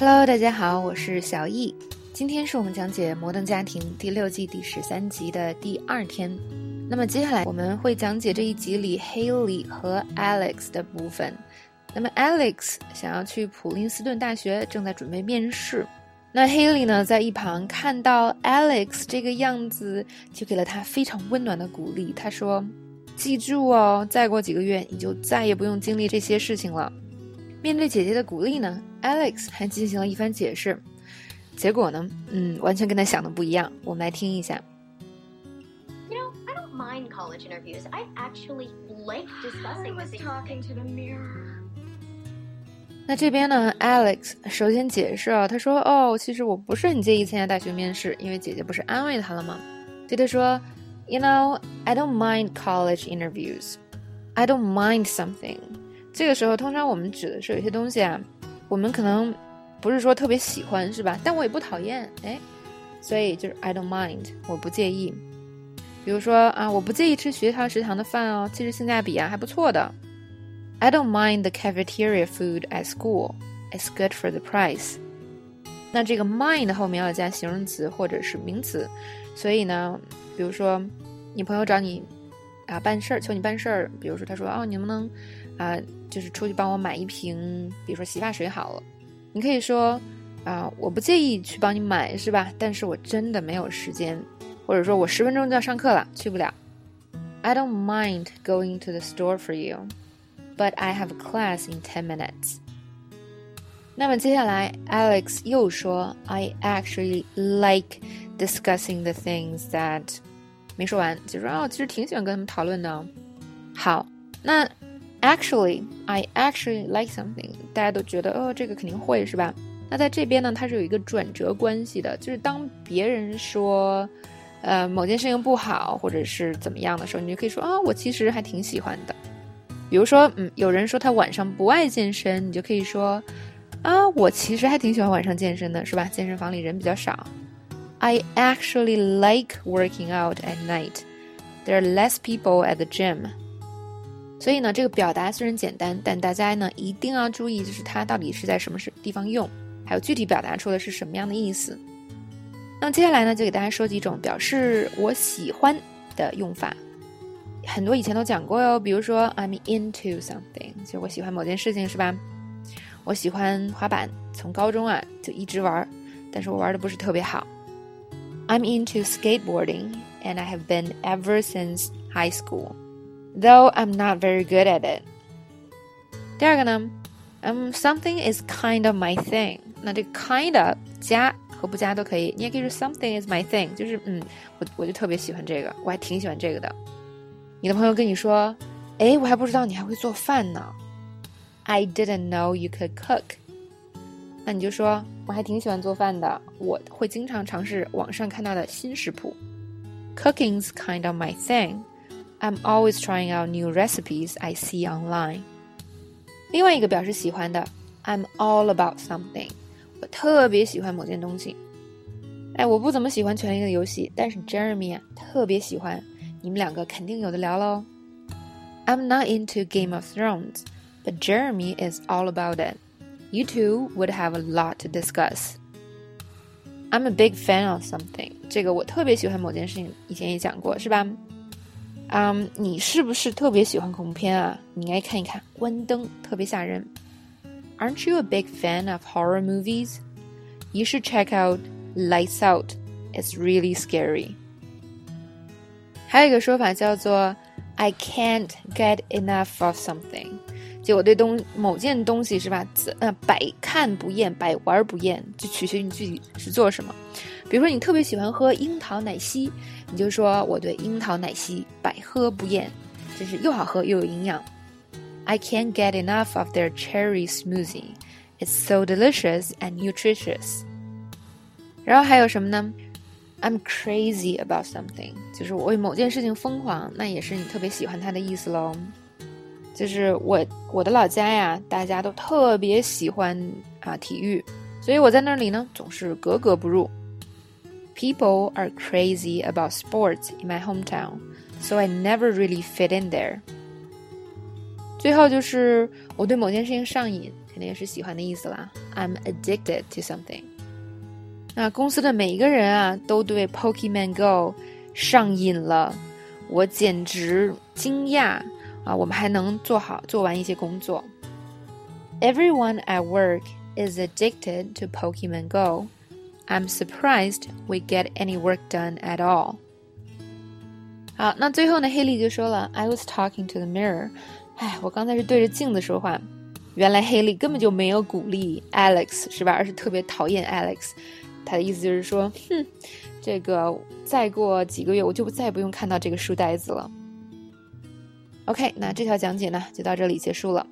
Hello，大家好，我是小易。今天是我们讲解《摩登家庭》第六季第十三集的第二天。那么接下来我们会讲解这一集里 Haley 和 Alex 的部分。那么 Alex 想要去普林斯顿大学，正在准备面试。那 Haley 呢，在一旁看到 Alex 这个样子，就给了他非常温暖的鼓励。他说：“记住哦，再过几个月，你就再也不用经历这些事情了。”面对姐姐的鼓励呢，Alex 还进行了一番解释。结果呢，嗯，完全跟他想的不一样。我们来听一下。You know, I don't mind college interviews. I actually like discussing I was the things talking to the mirror. 那这边呢，Alex 首先解释啊，他说：“哦，其实我不是很介意参加大学面试，因为姐姐不是安慰他了吗？”对他说：“You know, I don't mind college interviews. I don't mind something。”这个时候，通常我们指的是有些东西啊，我们可能不是说特别喜欢，是吧？但我也不讨厌，哎，所以就是 I don't mind，我不介意。比如说啊，我不介意吃学校食堂的饭哦，其实性价比啊还不错的。I don't mind the cafeteria food at school. It's good for the price. 那这个 mind 后面要加形容词或者是名词，所以呢，比如说你朋友找你啊办事儿，求你办事儿，比如说他说哦，你能不能啊，就是出去帮我买一瓶，比如说洗发水好了，你可以说啊，我不介意去帮你买，是吧？但是我真的没有时间，或者说我十分钟就要上课了，去不了。I don't mind going to the store for you but I have a class in ten minutes. 那么接下来，Alex 又说，I actually like discussing the things that 没说完，就说哦，其实挺喜欢跟他们讨论的。好，那 actually I actually like something，大家都觉得哦，这个肯定会是吧？那在这边呢，它是有一个转折关系的，就是当别人说，呃，某件事情不好或者是怎么样的时候，你就可以说啊、我其实还挺喜欢的。比如说，嗯，有人说他晚上不爱健身，你就可以说，啊，我其实还挺喜欢晚上健身的，是吧？健身房里人比较少。I actually like working out at night. There are less people at the gym. 所以呢，这个表达虽然简单，但大家呢一定要注意，就是它到底是在什么是地方用，还有具体表达出的是什么样的意思。那接下来呢，就给大家说几种表示我喜欢的用法。很多以前都讲过哟，比如说 I'm into something，就我喜欢某件事情，是吧？我喜欢滑板，从高中啊就一直玩，但是我玩的不是特别好。I'm into skateboarding and I have been ever since high school, though I'm not very good at it. 第二个呢，嗯、um,，something is kind of my thing。那这 kind of 加和不加都可以，你也可以说 something is my thing，就是嗯，我我就特别喜欢这个，我还挺喜欢这个的。你的朋友跟你说：“哎，我还不知道你还会做饭呢。” I didn't know you could cook。那你就说：“我还挺喜欢做饭的，我会经常尝试网上看到的新食谱。Cooking's kind of my thing. I'm always trying out new recipes I see online。”另外一个表示喜欢的，I'm all about something。我特别喜欢某件东西。哎，我不怎么喜欢《权力的游戏》，但是 Jeremy 啊特别喜欢。你们两个肯定有的聊喽。I'm not into Game of Thrones, but Jeremy is all about it. You two would have a lot to discuss. I'm a big fan of something. 这个我特别喜欢某件事情，以前也讲过，是吧？ 嗯、um,，你是不是特别喜欢恐怖片啊？你应该看一看《关灯》，特别吓人。Aren't you a big fan of horror movies? You should check out Lights Out. It's really scary. 还有一个说法叫做 "I can't get enough of something"， 就我对东某件东西是吧，呃，百看不厌，百玩不厌，就取决于你具体是做什么。比如说你特别喜欢喝樱桃奶昔，你就说我对樱桃奶昔百喝不厌，就是又好喝又有营养。I can't get enough of their cherry smoothie. It's so delicious and nutritious. 然后还有什么呢？I'm crazy about something，就是我为某件事情疯狂，那也是你特别喜欢它的意思喽。就是我我的老家呀，大家都特别喜欢啊体育，所以我在那里呢总是格格不入。People are crazy about sports in my hometown, so I never really fit in there. 最后就是我对某件事情上瘾，肯定也是喜欢的意思啦。I'm addicted to something。那公司的每一个人啊，都对 Pokemon Go 上瘾了，我简直惊讶啊！我们还能做好做完一些工作。Everyone at work is addicted to Pokemon Go. I'm surprised we get any work done at all. 好，那最后呢，黑莉就说了，I was talking to the mirror。哎，我刚才是对着镜子说话。原来黑莉根本就没有鼓励 Alex，是吧？而是特别讨厌 Alex。他的意思就是说，哼，这个再过几个月我就再也不用看到这个书呆子了。 OK，那这条讲解呢就到这里结束了。